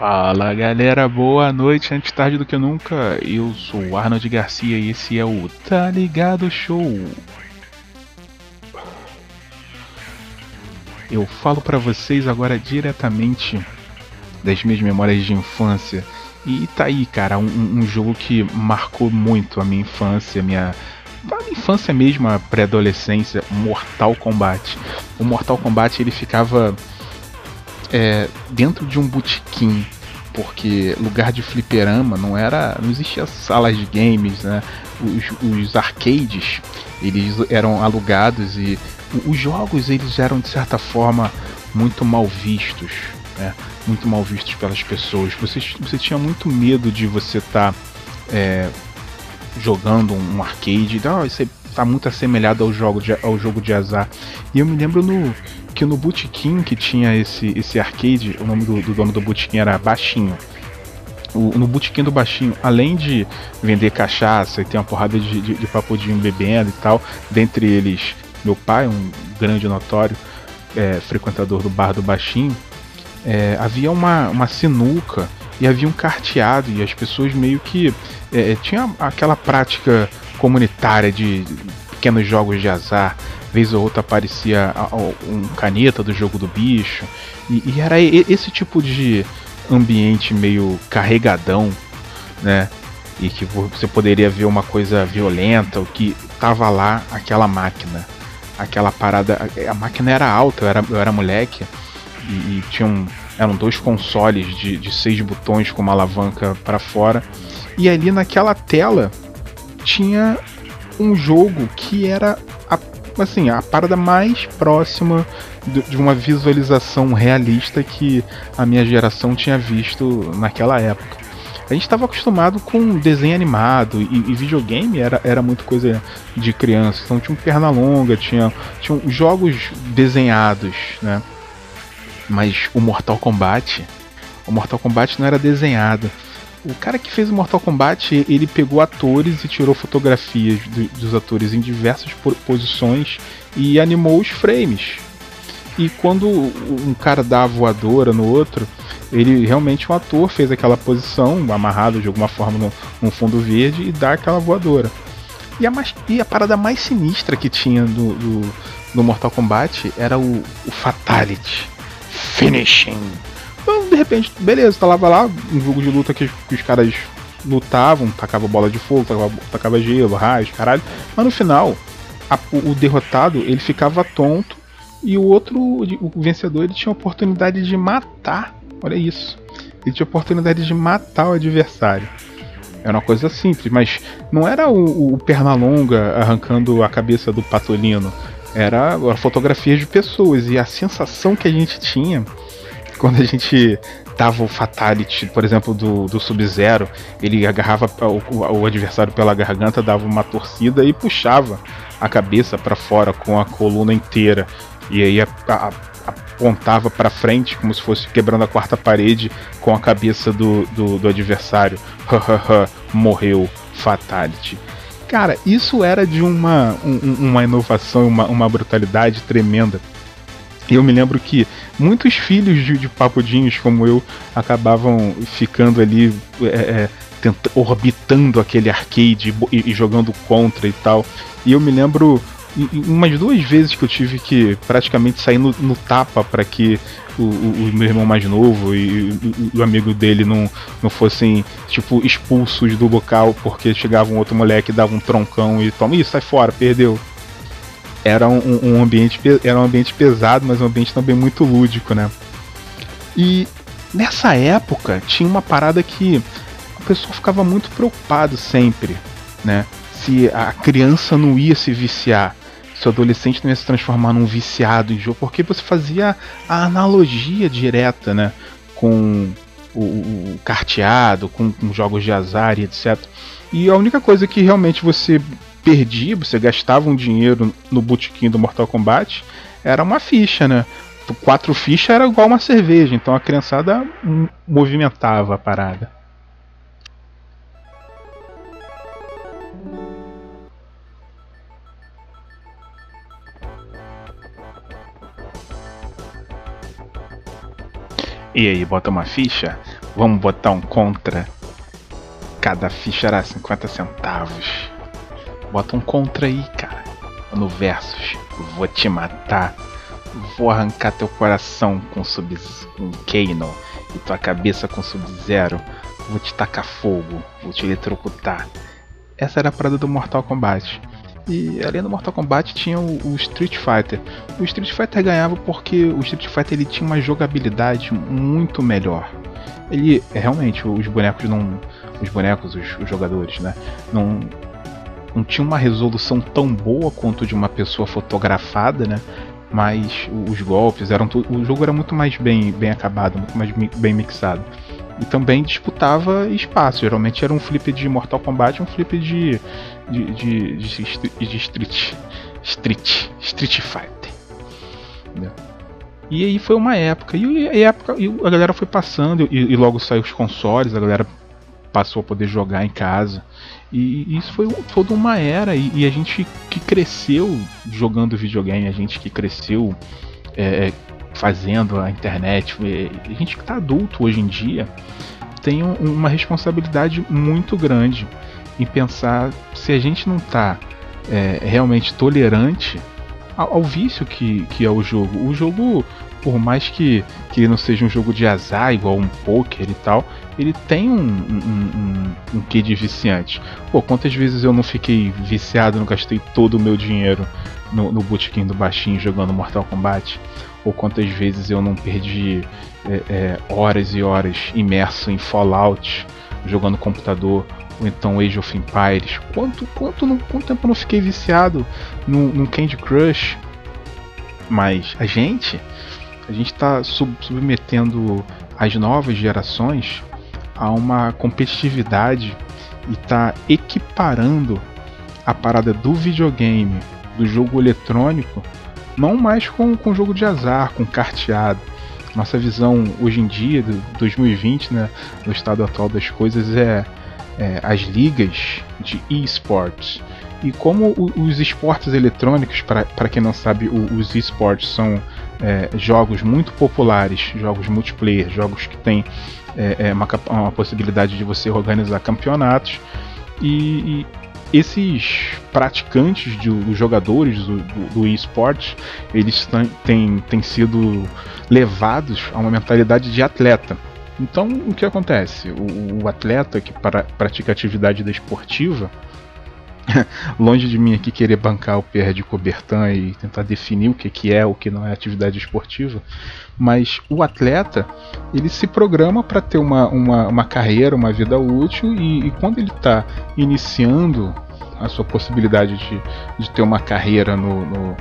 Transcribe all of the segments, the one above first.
Fala galera, boa noite, antes tarde do que nunca. Eu sou o Arnold Garcia e esse é o Tá Ligado Show. Eu falo para vocês agora diretamente das minhas memórias de infância. E tá aí, cara, um, um jogo que marcou muito a minha infância, minha, a infância mesmo, a pré-adolescência, Mortal Kombat. O Mortal Kombat ele ficava é, dentro de um botequim, porque lugar de fliperama não era, não existia salas de games, né? Os, os arcades eles eram alugados e os jogos eles eram de certa forma muito mal vistos, né? Muito mal vistos pelas pessoas. Você, você tinha muito medo de você estar tá, é, jogando um arcade, oh, isso está muito assemelhado ao jogo, de, ao jogo de azar. E eu me lembro no, que no Botequim que tinha esse, esse arcade, o nome do, do dono do Botequim era Baixinho. O, no Botequim do Baixinho, além de vender cachaça e ter uma porrada de, de, de papudinho bebendo e tal, dentre eles meu pai, um grande notório é, frequentador do bar do Baixinho, é, havia uma, uma sinuca e havia um carteado e as pessoas meio que é, é tinha aquela prática comunitária de pequenos jogos de azar vez ou outra aparecia um caneta do jogo do bicho. E, e, era esse tipo de ambiente meio carregadão, né? E que você poderia ver uma coisa violenta, o que tava lá aquela máquina. Aquela parada. A máquina era alta, eu era, eu era moleque. E, e eram dois consoles de, de seis botões com uma alavanca para fora. E ali naquela tela tinha um jogo que era assim, a parada mais próxima de uma visualização realista que a minha geração tinha visto naquela época. A gente estava acostumado com desenho animado e, e, videogame era, era muito coisa de criança. Então tinha um perna longa, tinha, tinha jogos desenhados, né? Mas o Mortal Kombat, o Mortal Kombat não era desenhado. O cara que fez o Mortal Kombat, ele pegou atores e tirou fotografias do, dos atores em diversas posições e animou os frames. E quando um cara dá a voadora no outro, ele realmente um ator fez aquela posição, amarrado de alguma forma no, no fundo verde e dá aquela voadora. E a, mais, e a parada mais sinistra que tinha do, do, do Mortal Kombat era o, o Fatality. Finishing então, de repente, beleza, tá lá, vai lá, um jogo de luta que, que os caras lutavam, tacava bola de fogo, tacava, tacava gelo, raios, caralho. Mas no final, a, o, derrotado, ele ficava tonto e o outro, o vencedor, ele tinha a oportunidade de matar. Olha isso. Ele tinha a oportunidade de matar o adversário. Era uma coisa simples, mas não era o, o Pernalonga arrancando a cabeça do Patolino. Era, era fotografias de pessoas. E a sensação que a gente tinha quando a gente dava o Fatality, por exemplo, do, do Sub-Zero, ele agarrava o, o, adversário pela garganta, dava uma torcida e puxava a cabeça para fora com a coluna inteira. E aí a, a, apontava para frente, como se fosse quebrando a quarta parede com a cabeça do, do, do adversário. Morreu. Fatality. Cara, isso era de uma, um, uma inovação, uma, uma brutalidade tremenda. Eu me lembro que muitos filhos de, de papudinhos como eu acabavam ficando ali é, é, tenta, orbitando aquele arcade e, e, jogando contra e tal. E eu me lembro umas duas vezes que eu tive que praticamente sair no, no tapa para que o, o, o, meu irmão mais novo e o, o, amigo dele não, não fossem tipo expulsos do local porque chegava um outro moleque dava um troncão e toma isso sai fora perdeu era um, um, ambiente era um ambiente pesado, mas um ambiente também muito lúdico, né? E nessa época tinha uma parada que a pessoa ficava muito preocupado sempre, né? Se a criança não ia se viciar, se o adolescente não ia se transformar num viciado em jogo, porque você fazia a analogia direta, né? Com o, o carteado, com, com jogos de azar e etc. E a única coisa que realmente você perdia, você gastava um dinheiro no botequim do Mortal Kombat, era uma ficha, né? Quatro fichas era igual uma cerveja, então a criançada movimentava a parada. E aí, bota uma ficha? Vamos botar um contra. Cada ficha era 50 centavos. Bota um contra aí, cara. No versus. Vou te matar. Vou arrancar teu coração com sub com Kano e tua cabeça com Sub-Zero. Vou te tacar fogo, vou te eletrocutar. Essa era a parada do Mortal Kombat. E além do Mortal Kombat tinha o, o, Street Fighter. O Street Fighter ganhava porque o Street Fighter ele tinha uma jogabilidade muito melhor. Ele realmente os bonecos não, os bonecos, os, os jogadores, né, não não tinha uma resolução tão boa quanto de uma pessoa fotografada, né? Mas os golpes eram o jogo era muito mais bem, bem acabado, muito mais bem mixado e também disputava espaço. Geralmente era um flip de Mortal Kombat, um flip de de, de, de, de Street Street Street Fighter. Entendeu? E aí foi uma época e, a época e a galera foi passando e, e, logo saiu os consoles, a galera passou a poder jogar em casa. E, isso foi toda uma era e, e, a gente que cresceu jogando videogame, a gente que cresceu é, fazendo a internet, a gente que está adulto hoje em dia tem uma responsabilidade muito grande em pensar se a gente não está é, realmente tolerante ao, ao, vício que, que é o jogo. O jogo, por mais que, que não seja um jogo de azar, igual um poker e tal, ele tem um, um, um, um quê de viciante. Pô, quantas vezes eu não fiquei viciado, não gastei todo o meu dinheiro no, no do baixinho jogando Mortal Kombat? ou quantas vezes eu não perdi é, é, horas e horas imerso em Fallout, jogando computador, ou então Age of Empires. Quanto, quanto, quanto tempo eu não fiquei viciado no, Candy Crush? Mas a gente, a gente está sub, submetendo as novas gerações a uma competitividade e está equiparando a parada do videogame, do jogo eletrônico, não mais com, com jogo de azar, com carteado. Nossa visão hoje em dia, de 2020, né, no estado atual das coisas, é, é as ligas de esports. E como os esportes eletrônicos, para quem não sabe, os esportes são é, jogos muito populares, jogos multiplayer, jogos que têm é, é uma, uma, possibilidade de você organizar campeonatos. E, esses praticantes, de, os jogadores do, do, do eles têm, têm sido levados a uma mentalidade de atleta. Então, o que acontece? O, o atleta que para, pratica atividade desportiva, longe de mim aqui querer bancar o PR de Cobertan e tentar definir o que, que é o que não é atividade esportiva, mas o atleta ele se programa para ter uma, uma, uma, carreira, uma vida útil e, e quando ele está iniciando a sua possibilidade de, de ter uma carreira no, no,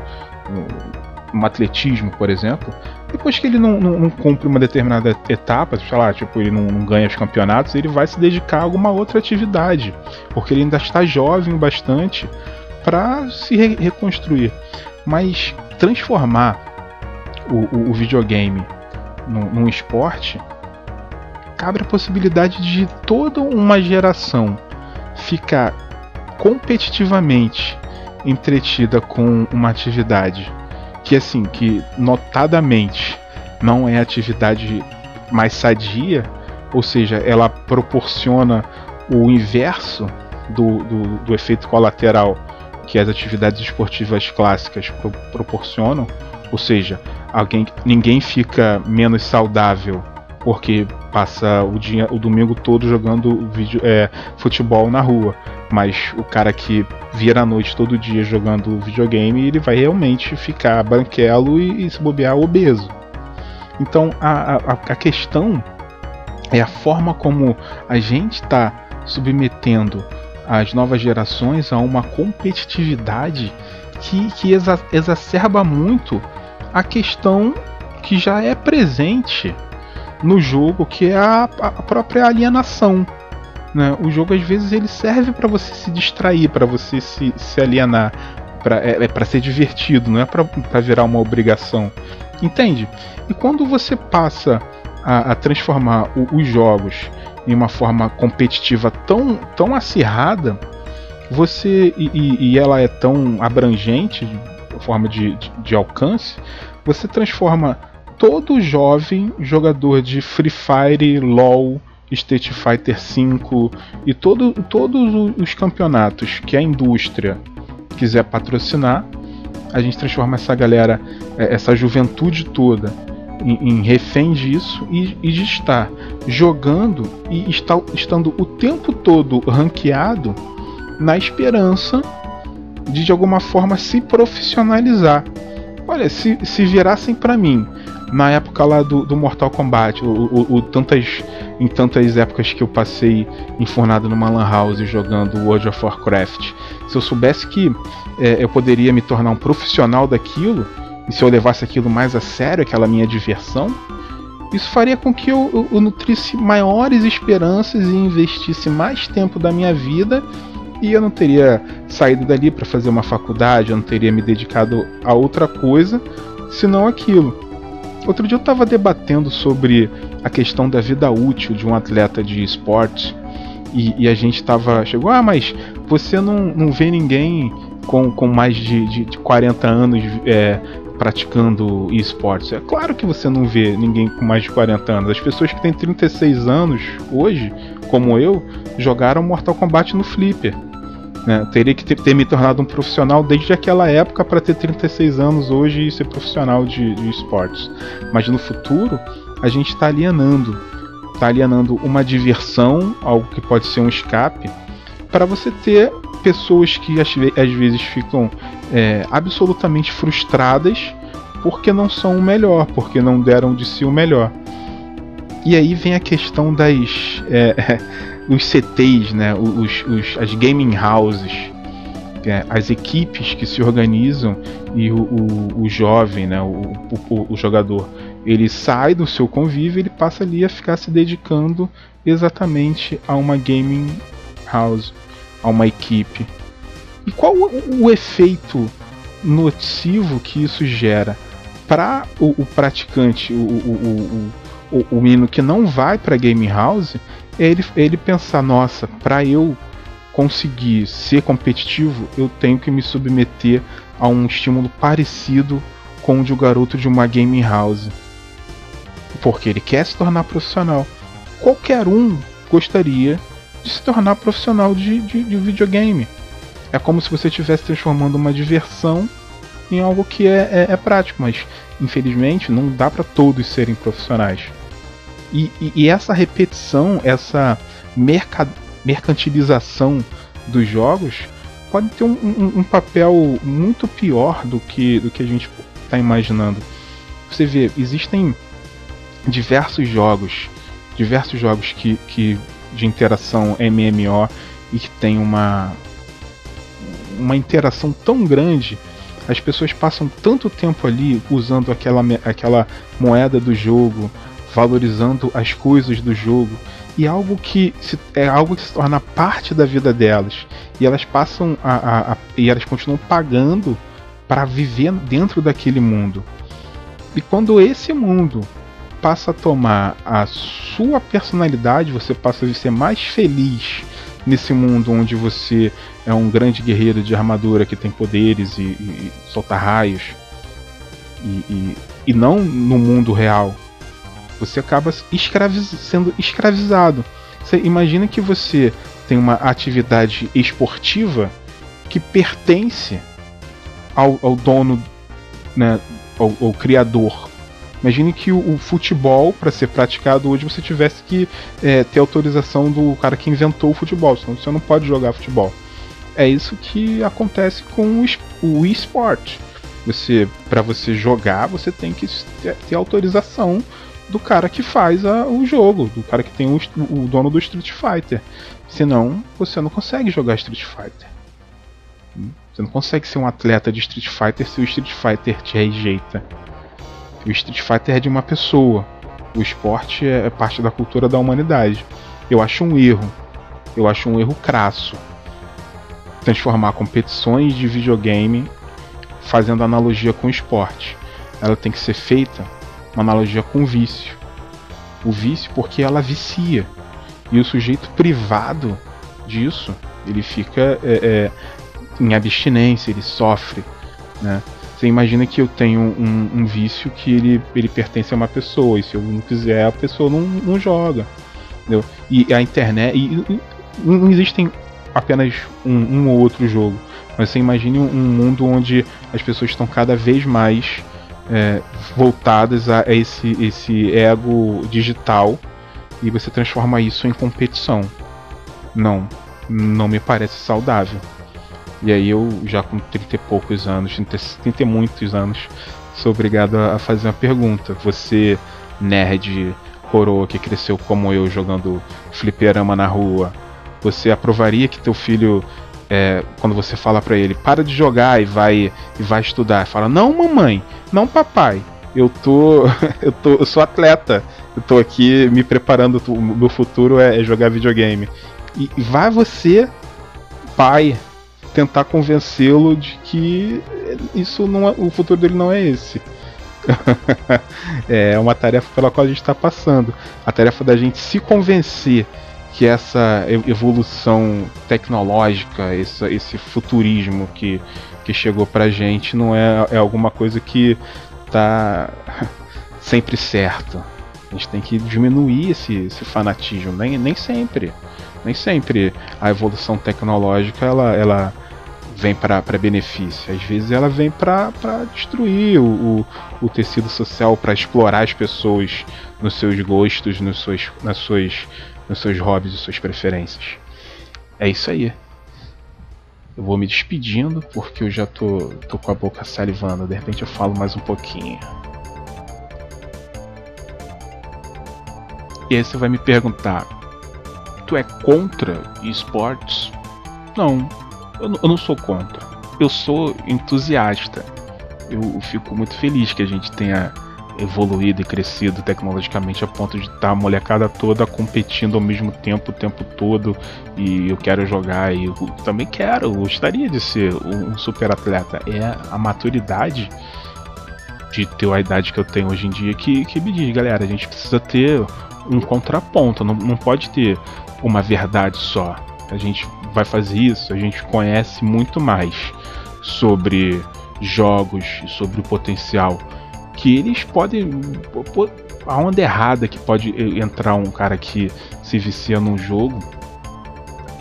no no atletismo, por exemplo, depois que ele não, não, não, cumpre uma determinada etapa, sei lá, tipo, ele não, não, ganha os campeonatos, ele vai se dedicar a alguma outra atividade, porque ele ainda está jovem bastante para se re reconstruir. Mas transformar o, o, o videogame num, num esporte cabe a possibilidade de toda uma geração ficar competitivamente entretida com uma atividade que assim que notadamente não é atividade mais sadia, ou seja, ela proporciona o inverso do, do, do efeito colateral que as atividades esportivas clássicas pro, proporcionam, ou seja, alguém, ninguém fica menos saudável porque passa o dia, o domingo todo jogando vídeo, é, futebol na rua, mas o cara que vira a noite todo dia jogando videogame, ele vai realmente ficar branquelo e, e se bobear obeso. Então a, a, a questão é a forma como a gente está submetendo as novas gerações a uma competitividade que, que exa exacerba muito a questão que já é presente no jogo, que é a, a própria alienação. Né? O jogo às vezes ele serve para você se distrair, para você se, se alienar, pra, é, é para ser divertido, não é para virar uma obrigação. Entende? E quando você passa a, a transformar o, os jogos em uma forma competitiva tão, tão acirrada, você e, e ela é tão abrangente, forma de, de, de alcance, você transforma todo jovem jogador de Free Fire, LoL, Street Fighter V e todo, todos os campeonatos que a indústria quiser patrocinar, a gente transforma essa galera, é, essa juventude toda, em, em refém disso e, e, de estar jogando e está, estando o tempo todo ranqueado na esperança de de alguma forma se profissionalizar. Olha, se, se virassem para mim na época lá do, do Mortal Kombat, o, o, o, tantas, em tantas épocas que eu passei enfurnado numa lan house jogando World of Warcraft, se eu soubesse que é, eu poderia me tornar um profissional daquilo, e se eu levasse aquilo mais a sério, aquela minha diversão, isso faria com que eu, eu, eu nutrisse maiores esperanças e investisse mais tempo da minha vida e eu não teria saído dali para fazer uma faculdade, eu não teria me dedicado a outra coisa senão aquilo. Outro dia eu estava debatendo sobre a questão da vida útil de um atleta de esporte e, e a gente estava. Chegou, ah, mas você não, não vê ninguém com, com mais de, de, de 40 anos é, praticando esportes. É claro que você não vê ninguém com mais de 40 anos. As pessoas que têm 36 anos hoje, como eu, jogaram Mortal Kombat no Flipper. Né? Teria que ter, ter, me tornado um profissional desde aquela época para ter 36 anos hoje e ser profissional de, de esportes. Mas no futuro, a gente está alienando. Está alienando uma diversão, algo que pode ser um escape, para você ter pessoas que às, vezes ficam é, absolutamente frustradas porque não são o melhor, porque não deram de si o melhor. E aí vem a questão das. É, os CTs, né, os, os, as gaming houses, é, as equipes que se organizam e o, o, o jovem, né, o, o, o, jogador, ele sai do seu convívio, ele passa ali a ficar se dedicando exatamente a uma gaming house, a uma equipe. E qual o, o efeito nocivo que isso gera para o, praticante, o, o, o, o menino que não vai para game house? Ele, ele pensar, nossa, para eu conseguir ser competitivo, eu tenho que me submeter a um estímulo parecido com o de um garoto de uma gaming house. Porque ele quer se tornar profissional. Qualquer um gostaria de se tornar profissional de, de, de videogame. É como se você estivesse transformando uma diversão em algo que é, é, é prático, mas infelizmente não dá para todos serem profissionais. E, e, e essa repetição, essa merca, mercantilização dos jogos pode ter um, um, um, papel muito pior do que, do que a gente está imaginando. Você vê, existem diversos jogos, diversos jogos que, que de interação MMO e que tem uma uma interação tão grande, as pessoas passam tanto tempo ali usando aquela, aquela moeda do jogo, valorizando as coisas do jogo. E algo que se, é algo que se torna parte da vida delas. E elas passam a, a, a e elas continuam pagando para viver dentro daquele mundo. E quando esse mundo passa a tomar a sua personalidade você passa a ser mais feliz nesse mundo onde você é um grande guerreiro de armadura que tem poderes e, e solta raios. E, e, e não no mundo real você acaba sendo escravizado. Você imagina que você tem uma atividade esportiva que pertence ao, ao dono, né, ao, ao, criador. Imagine que o, o futebol, para ser praticado hoje, você tivesse que é, ter autorização do cara que inventou o futebol, senão você não pode jogar futebol. É isso que acontece com o esporte. Você, para você jogar, você tem que ter autorização do cara que faz a, o jogo, do cara que tem o, o dono do Street Fighter. Senão, você não consegue jogar Street Fighter. Você não consegue ser um atleta de Street Fighter se o Street Fighter te rejeita. O Street Fighter é de uma pessoa. O esporte é, é parte da cultura da humanidade. Eu acho um erro. Eu acho um erro crasso. Transformar competições de videogame fazendo analogia com o esporte. Ela tem que ser feita uma analogia com o vício. O vício porque ela vicia. E o sujeito privado disso, ele fica é, é, em abstinência, ele sofre. Né? Você imagina que eu tenho um, um, vício que ele, ele pertence a uma pessoa, e se eu não quiser, a pessoa não, não joga. Entendeu? E a internet. E, e, não existem apenas um, um, ou outro jogo. Mas você imagine um mundo onde as pessoas estão cada vez mais é, voltadas a, a esse, esse ego digital e você transforma isso em competição. Não, não me parece saudável. E aí eu, já com 30 e poucos anos, 30, 30 e muitos anos, sou obrigado a fazer uma pergunta. Você, nerd coroa que cresceu como eu jogando fliperama na rua, você aprovaria que teu filho, é, quando você fala para ele, para de jogar e vai e vai estudar, fala, não mamãe, não papai, eu tô, eu tô, eu sou atleta, eu tô aqui me preparando, o meu futuro é, é jogar videogame. E, e vai você, pai, tentar convencê-lo de que isso não é, o futuro dele não é esse. é uma tarefa pela qual a gente está passando. A tarefa da gente se convencer que essa evolução tecnológica, esse, esse futurismo que, que chegou pra gente não é, é alguma coisa que tá sempre certo. A gente tem que diminuir esse, esse fanatismo, nem, nem sempre. Nem sempre a evolução tecnológica ela, ela vem para benefício. Às vezes ela vem para destruir o, o, o, tecido social, para explorar as pessoas nos seus gostos, nos seus, nas suas, nos seus hobbies e suas preferências. É isso aí. Eu vou me despedindo porque eu já tô, tô com a boca salivando. De repente eu falo mais um pouquinho. E aí você vai me perguntar: Tu é contra esportes? Não, eu, eu não sou contra. Eu sou entusiasta. Eu fico muito feliz que a gente tenha evoluído e crescido tecnologicamente a ponto de estar tá a molecada toda competindo ao mesmo tempo o tempo todo e eu quero jogar e eu também quero, gostaria de ser um super atleta. É a maturidade de ter a idade que eu tenho hoje em dia que, que me diz, galera, a gente precisa ter um contraponto, não, não pode ter uma verdade só. A gente vai fazer isso, a gente conhece muito mais sobre jogos e sobre o potencial que eles podem. A onda errada que pode entrar um cara que se vicia num jogo.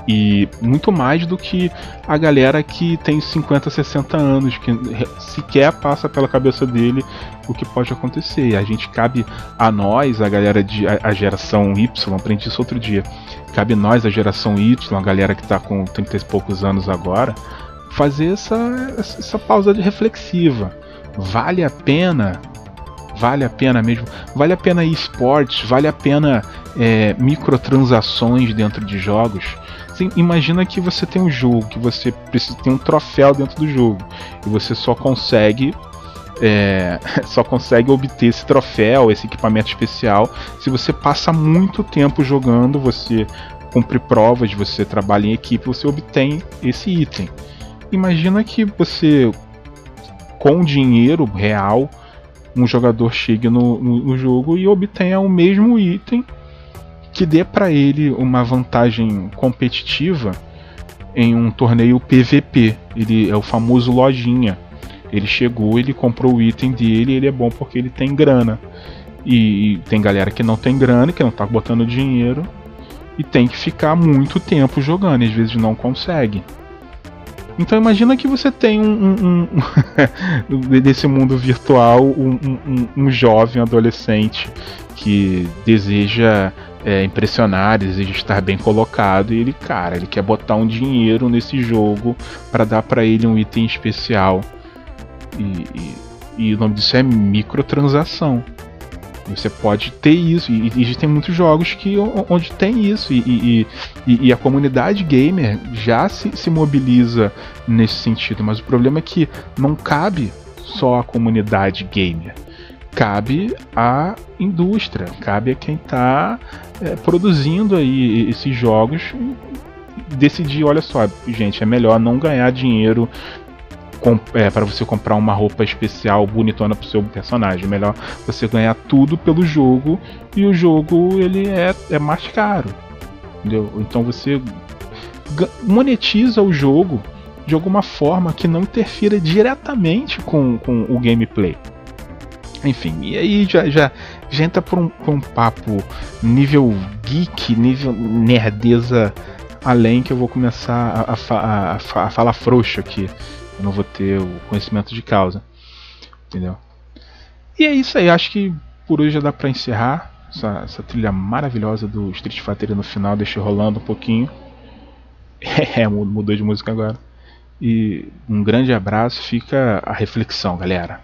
E muito mais do que a galera que tem 50, 60 anos, que sequer passa pela cabeça dele o que pode acontecer. A gente cabe a nós, a galera de a, a geração Y, aprendi isso outro dia cabe nós, a geração Y, a galera que está com 30 e poucos anos agora, fazer essa, essa pausa reflexiva. Vale a pena? Vale a pena mesmo? Vale a pena esportes? Vale a pena é, microtransações dentro de jogos? Assim, imagina que você tem um jogo, que você precisa ter um troféu dentro do jogo e você só consegue é, só consegue obter esse troféu, esse equipamento especial, se você passa muito tempo jogando, você cumpre provas, você trabalha em equipe, você obtém esse item. Imagina que você, com dinheiro real, um jogador chegue no, no, no jogo e obtenha o mesmo item que dê para ele uma vantagem competitiva em um torneio PVP. Ele é o famoso lojinha ele chegou, ele comprou o item dele, ele é bom porque ele tem grana. E, e tem galera que não tem grana, que não tá botando dinheiro e tem que ficar muito tempo jogando, e às vezes não consegue. Então imagina que você tem um, um, um desse mundo virtual um, um, um, jovem adolescente que deseja é, impressionar, deseja estar bem colocado e ele, cara, ele quer botar um dinheiro nesse jogo para dar para ele um item especial e, e, e, o nome disso é microtransação. Você pode ter isso, e, e existem muitos jogos que onde tem isso, e, e, a comunidade gamer já se, se mobiliza nesse sentido, mas o problema é que não cabe só a comunidade gamer cabe à indústria, cabe a quem está é, produzindo aí esses jogos decidir, olha só, gente, é melhor não ganhar dinheiro é, para você comprar uma roupa especial bonitona pro seu personagem. Melhor você ganhar tudo pelo jogo e o jogo ele é, é mais caro. Entendeu? Então você monetiza o jogo de alguma forma que não interfira diretamente com, com o gameplay. Enfim, e aí já, já, já entra por um, por um papo nível geek, nível nerdeza além que eu vou começar a, a, a, a falar frouxo aqui. Eu não vou ter o conhecimento de causa. Entendeu? E é isso aí, acho que por hoje já dá pra encerrar. Essa, essa trilha maravilhosa do Street Fighter no final, deixei rolando um pouquinho. É, mudou de música agora. E um grande abraço, fica a reflexão, galera.